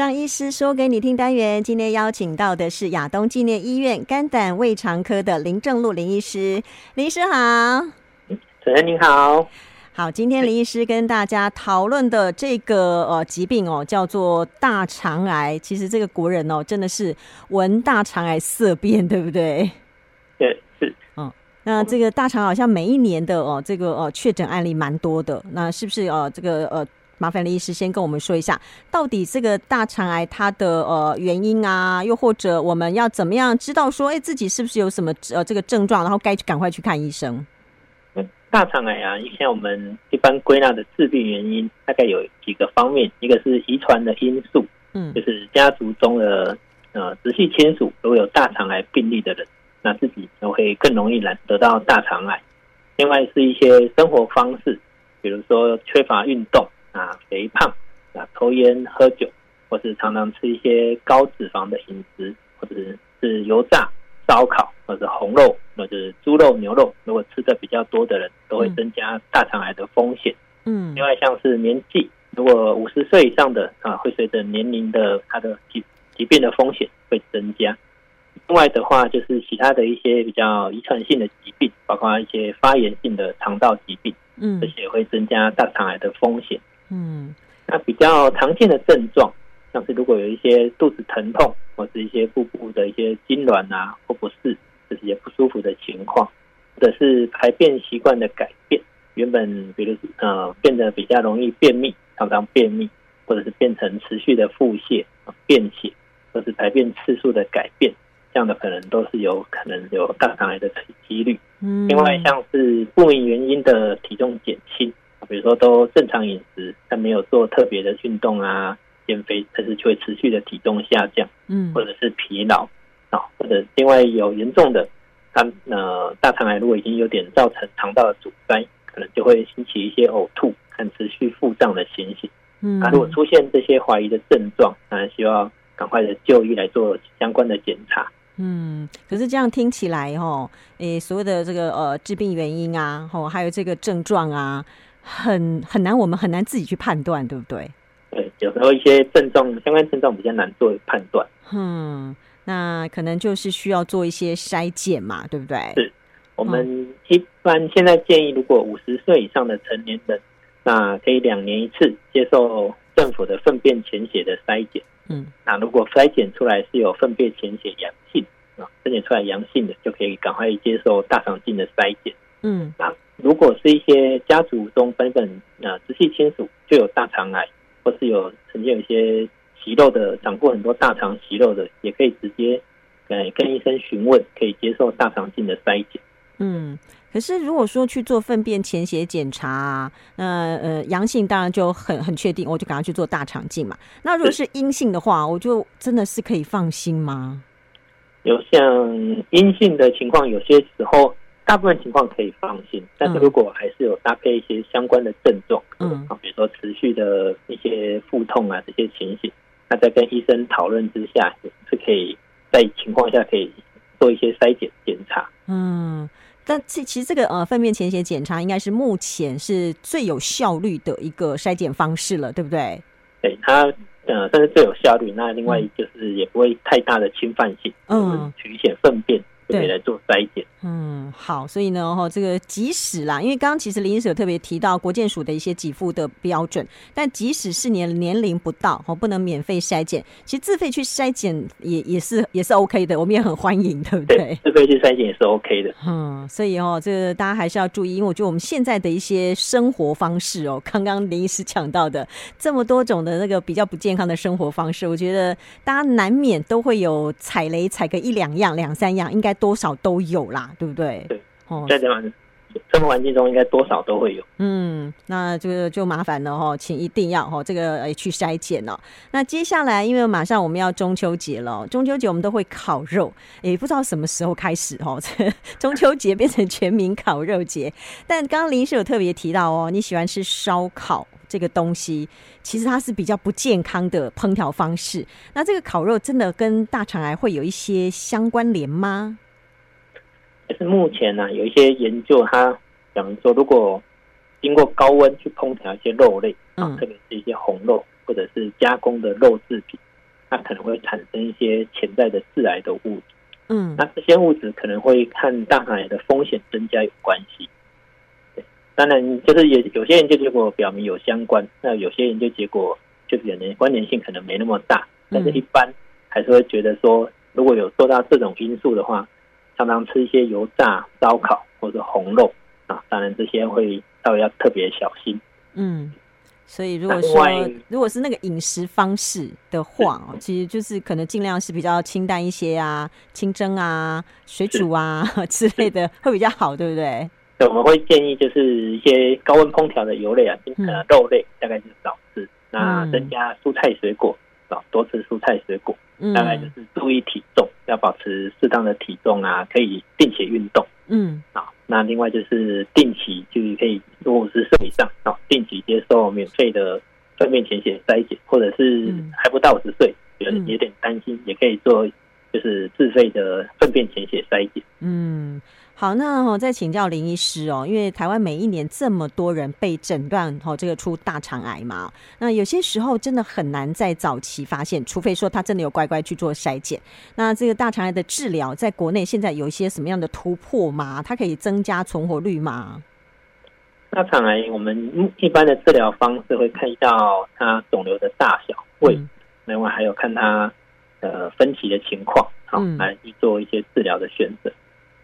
张医师说给你听单元，今天邀请到的是亚东纪念医院肝胆胃肠科的林正禄林医师，林医师好，主持人您好，好，今天林医师跟大家讨论的这个呃疾病哦，叫做大肠癌。其实这个国人哦，真的是闻大肠癌色变，对不对？对，是，嗯。那这个大肠好像每一年的哦，这个呃确诊案例蛮多的。那是不是呃这个呃，麻烦林医师先跟我们说一下，到底这个大肠癌它的呃原因啊，又或者我们要怎么样知道说，哎，自己是不是有什么呃这个症状，然后该赶快去看医生？大肠癌啊，像我们一般归纳的致病原因，大概有几个方面，一个是遗传的因素，嗯，就是家族中的呃直系亲属如果有大肠癌病例的人。那自己就会更容易染得到大肠癌。另外是一些生活方式，比如说缺乏运动啊、肥胖啊、抽烟喝酒，或是常常吃一些高脂肪的饮食，或者是油炸、烧烤，或者是红肉，或者是猪肉、牛肉，如果吃的比较多的人，都会增加大肠癌的风险。嗯。另外像是年纪，如果五十岁以上的啊，会随着年龄的它的疾疾病的风险会增加。另外的话，就是其他的一些比较遗传性的疾病，包括一些发炎性的肠道疾病，嗯，这些会增加大肠癌的风险。嗯，那比较常见的症状，像是如果有一些肚子疼痛，或是一些腹部的一些痉挛啊或不适，这些不舒服的情况，或者是排便习惯的改变，原本比如呃变得比较容易便秘，常常便秘，或者是变成持续的腹泻、便血，或是排便次数的改变。这样的可能都是有可能有大肠癌的几率。嗯，另外像是不明原因的体重减轻，比如说都正常饮食，但没有做特别的运动啊、减肥，但是就会持续的体重下降。嗯，或者是疲劳啊，或者另外有严重的，他呃大肠癌如果已经有点造成肠道的阻塞，可能就会引起一些呕吐和持续腹胀的情形。嗯，啊，如果出现这些怀疑的症状，当然需要赶快的就医来做相关的检查。嗯，可是这样听起来哈，诶，所谓的这个呃致病原因啊，吼，还有这个症状啊，很很难，我们很难自己去判断，对不对？对，有时候一些症状相关症状比较难做判断。嗯，那可能就是需要做一些筛检嘛，对不对？是，我们一般现在建议，如果五十岁以上的成年人，那可以两年一次接受政府的粪便潜血的筛检。嗯，那如果筛检出来是有粪便潜血阳性啊，筛检出来阳性的，就可以赶快接受大肠镜的筛检。嗯，那如果是一些家族中本本啊直系亲属就有大肠癌，或是有曾经有一些息肉的长过很多大肠息肉的，也可以直接呃跟医生询问，可以接受大肠镜的筛检。嗯。可是，如果说去做粪便潜血检查啊，那呃阳性当然就很很确定，我就赶快去做大肠镜嘛。那如果是阴性的话，我就真的是可以放心吗？有像阴性的情况，有些时候大部分情况可以放心，但是如果还是有搭配一些相关的症状，嗯，比如说持续的一些腹痛啊这些情形，那在跟医生讨论之下，也是可以在情况下可以做一些筛检检查，嗯。但其其实这个呃粪便潜血检查应该是目前是最有效率的一个筛检方式了，对不对？对，它呃算是最有效率。那另外就是也不会太大的侵犯性，嗯，取一些粪便。就可以，来做筛检。嗯，好，所以呢，哈，这个即使啦，因为刚刚其实林医师有特别提到国健署的一些给付的标准，但即使是年年龄不到，哦，不能免费筛检，其实自费去筛检也也是也是 OK 的，我们也很欢迎，对不对？自费去筛检也是 OK 的。嗯，所以哦，这个大家还是要注意，因为我觉得我们现在的一些生活方式哦，刚刚林医师讲到的这么多种的那个比较不健康的生活方式，我觉得大家难免都会有踩雷，踩个一两样、两三样，应该。多少都有啦，对不对？对，哦，在这样生活环境中，应该多少都会有。嗯，那这个就麻烦了哈，请一定要哈这个去筛检哦。那接下来，因为马上我们要中秋节了，中秋节我们都会烤肉，也不知道什么时候开始哈，中秋节变成全民烤肉节。但刚刚林医师有特别提到哦，你喜欢吃烧烤这个东西，其实它是比较不健康的烹调方式。那这个烤肉真的跟大肠癌会有一些相关联吗？是目前呢、啊，有一些研究，他讲说，如果经过高温去烹调一些肉类，啊，特别是一些红肉或者是加工的肉制品，它可能会产生一些潜在的致癌的物质。嗯，那这些物质可能会和大肠癌的风险增加有关系。对，当然就是也有些研究结果表明有相关，那有些研究结果就可能关联性可能没那么大。但是一般还是会觉得说，如果有受到这种因素的话，常常吃一些油炸、烧烤或者红肉啊，当然这些会稍微要特别小心。嗯。所以，如果说如果是那个饮食方式的话哦，其实就是可能尽量是比较清淡一些啊，清蒸啊、水煮啊 之类的会比较好，对不对？对，我们会建议就是一些高温烹调的油类啊，呃，肉类大概就是少吃，那增加蔬菜水果，啊多吃蔬菜水果，大概就是注意体重，要保持适当的体重啊，可以定期运动，嗯，啊。那另外就是定期就是可以，如果是岁以上啊，定期接受免费的粪便潜血筛检，或者是还不到五十岁，觉得有点担心，也可以做就是自费的粪便潜血筛检。嗯。好，那我再请教林医师哦，因为台湾每一年这么多人被诊断哦，这个出大肠癌嘛，那有些时候真的很难在早期发现，除非说他真的有乖乖去做筛检。那这个大肠癌的治疗，在国内现在有一些什么样的突破吗？它可以增加存活率吗？大肠癌我们一般的治疗方式会看到它肿瘤的大小、位置，另外还有看它呃分期的情况，好来去做一些治疗的选择。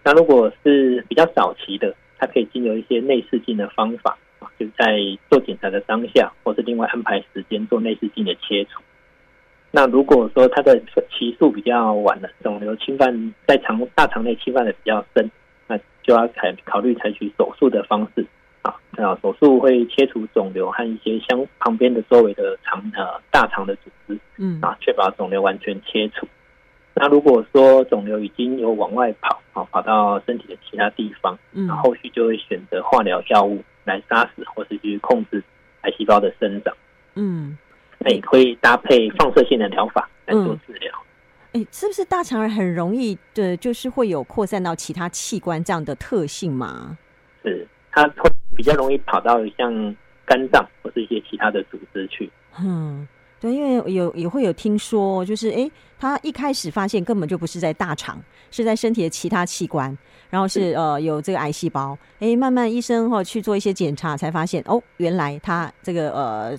那如果是比较早期的，它可以经由一些内视镜的方法啊，就在做检查的当下，或是另外安排时间做内视镜的切除。那如果说它的期数比较晚了，肿瘤侵犯在肠大肠内侵犯的比较深，那就要采考虑采取手术的方式啊。那手术会切除肿瘤和一些相旁边的周围的肠呃大肠的组织，嗯啊，确保肿瘤完全切除。那如果说肿瘤已经有往外跑，啊，跑到身体的其他地方，嗯，那后续就会选择化疗药物来杀死或是去控制癌细胞的生长，嗯，那也可以搭配放射性的疗法来做治疗。哎、嗯，是不是大肠癌很容易的，就是会有扩散到其他器官这样的特性吗？是，它会比较容易跑到像肝脏或是一些其他的组织去。嗯。对，因为有也会有听说，就是哎，他一开始发现根本就不是在大肠，是在身体的其他器官，然后是呃有这个癌细胞，哎，慢慢医生哈去做一些检查，才发现哦，原来他这个呃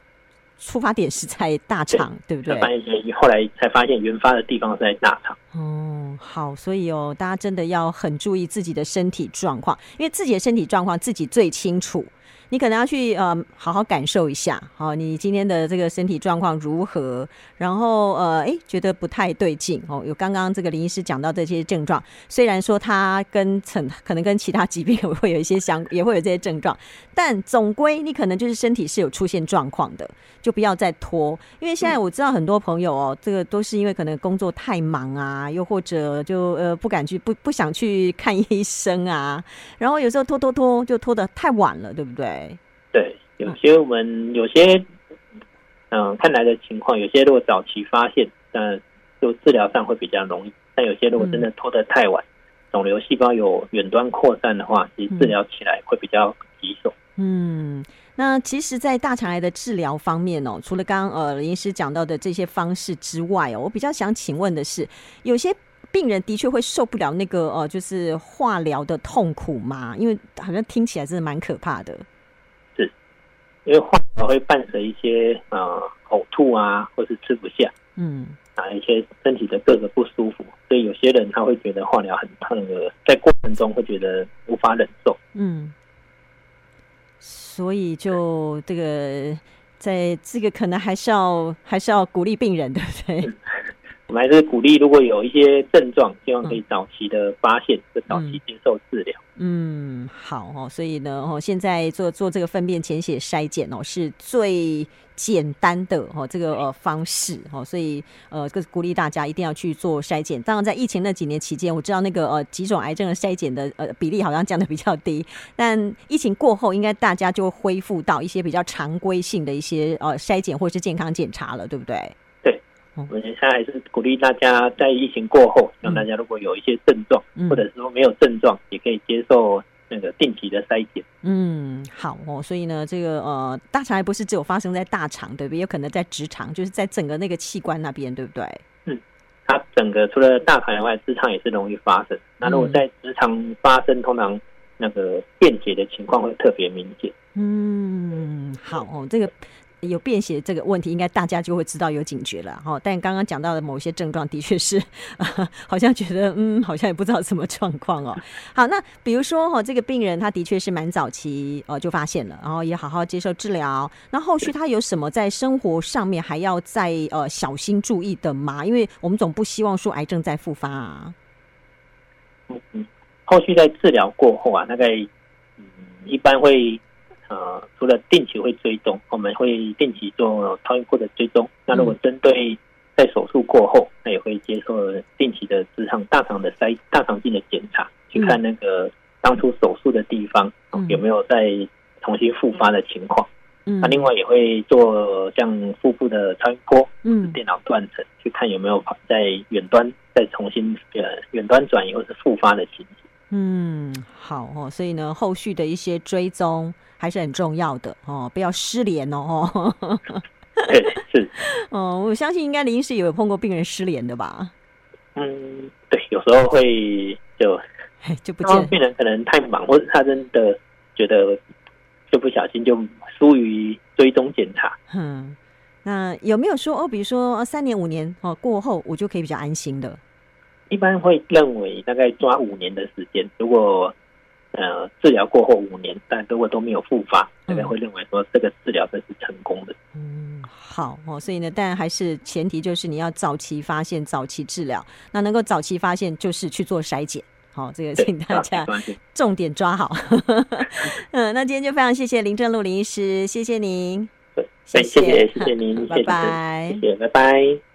出发点是在大肠，对，对不对？后来才发现原发的地方是在大肠。哦，好，所以哦，大家真的要很注意自己的身体状况，因为自己的身体状况自己最清楚。你可能要去呃好好感受一下，好，你今天的这个身体状况如何？然后呃，哎，觉得不太对劲哦。有刚刚这个林医师讲到这些症状，虽然说他跟曾可能跟其他疾病会有一些相，也会有这些症状，但总归你可能就是身体是有出现状况的，就不要再拖。因为现在我知道很多朋友哦，这个都是因为可能工作太忙啊，又或者就呃不敢去不不想去看医生啊，然后有时候拖拖拖就拖得太晚了，对不对？对，对有些我们有些嗯看来的情况，有些如果早期发现，嗯，就治疗上会比较容易；但有些如果真的拖得太晚，肿瘤细胞有远端扩散的话，其实治疗起来会比较棘手。嗯，那其实，在大肠癌的治疗方面哦，除了刚刚呃林医师讲到的这些方式之外哦，我比较想请问的是，有些病人的确会受不了那个呃，就是化疗的痛苦嘛？因为好像听起来真的蛮可怕的。是因为化疗会伴随一些呃呕吐啊，或是吃不下，嗯，啊一些身体的各个不舒服，所以有些人他会觉得化疗很痛的，在过程中会觉得无法忍受，嗯，所以就这个在这个可能还是要还是要鼓励病人，对不对？我们还是鼓励，如果有一些症状，希望可以早期的发现，就早期接受治疗。嗯，好哦。所以呢，哦，现在做做这个粪便潜血筛检哦，是最简单的哦，这个呃方式哦。所以呃，鼓励大家一定要去做筛检。当然，在疫情那几年期间，我知道那个呃几种癌症的筛检的呃比例好像降得比较低。但疫情过后，应该大家就恢复到一些比较常规性的一些呃筛检或者是健康检查了，对不对？我们现在还是鼓励大家在疫情过后，让大家如果有一些症状，或者是说没有症状，也可以接受那个定期的筛检。嗯，好哦。所以呢，这个呃，大肠癌不是只有发生在大肠，对不对？有可能在直肠，就是在整个那个器官那边，对不对？嗯，它整个除了大肠以外，直肠也是容易发生。那如果在直肠发生，通常那个便解的情况会特别明显。嗯，好哦，这个。有便血这个问题，应该大家就会知道有警觉了哈。但刚刚讲到的某些症状，的确是、呃、好像觉得嗯，好像也不知道什么状况哦。好，那比如说哈，这个病人他的确是蛮早期呃就发现了，然后也好好接受治疗。那后续他有什么在生活上面还要再呃小心注意的吗？因为我们总不希望说癌症再复发啊。嗯嗯，后续在治疗过后啊，大概嗯一般会。呃，除了定期会追踪，我们会定期做超音波的追踪。那如果针对在手术过后，那也会接受定期的直肠、大肠的筛、大肠镜的检查，去看那个当初手术的地方有没有再重新复发的情况。嗯，那另外也会做像腹部的超音波，嗯，电脑断层，去看有没有在远端再重新呃远端转移或是复发的情形。嗯，好哦，所以呢，后续的一些追踪还是很重要的哦，不要失联哦。对，是。哦，我相信应该林医师也有碰过病人失联的吧？嗯，对，有时候会就就不见病人可能太忙，或者他真的觉得就不小心就疏于追踪检查。嗯，那有没有说哦，比如说三年五年哦过后，我就可以比较安心的？一般会认为大概抓五年的时间，如果呃治疗过后五年，但如果都没有复发，大概会认为说这个治疗这是成功的。嗯，好哦，所以呢，但还是前提就是你要早期发现、早期治疗。那能够早期发现，就是去做筛检。好，这个请大家重点抓好。嗯，那今天就非常谢谢林正路林医师，谢谢您。对，谢谢谢谢您，拜拜，谢谢，拜拜。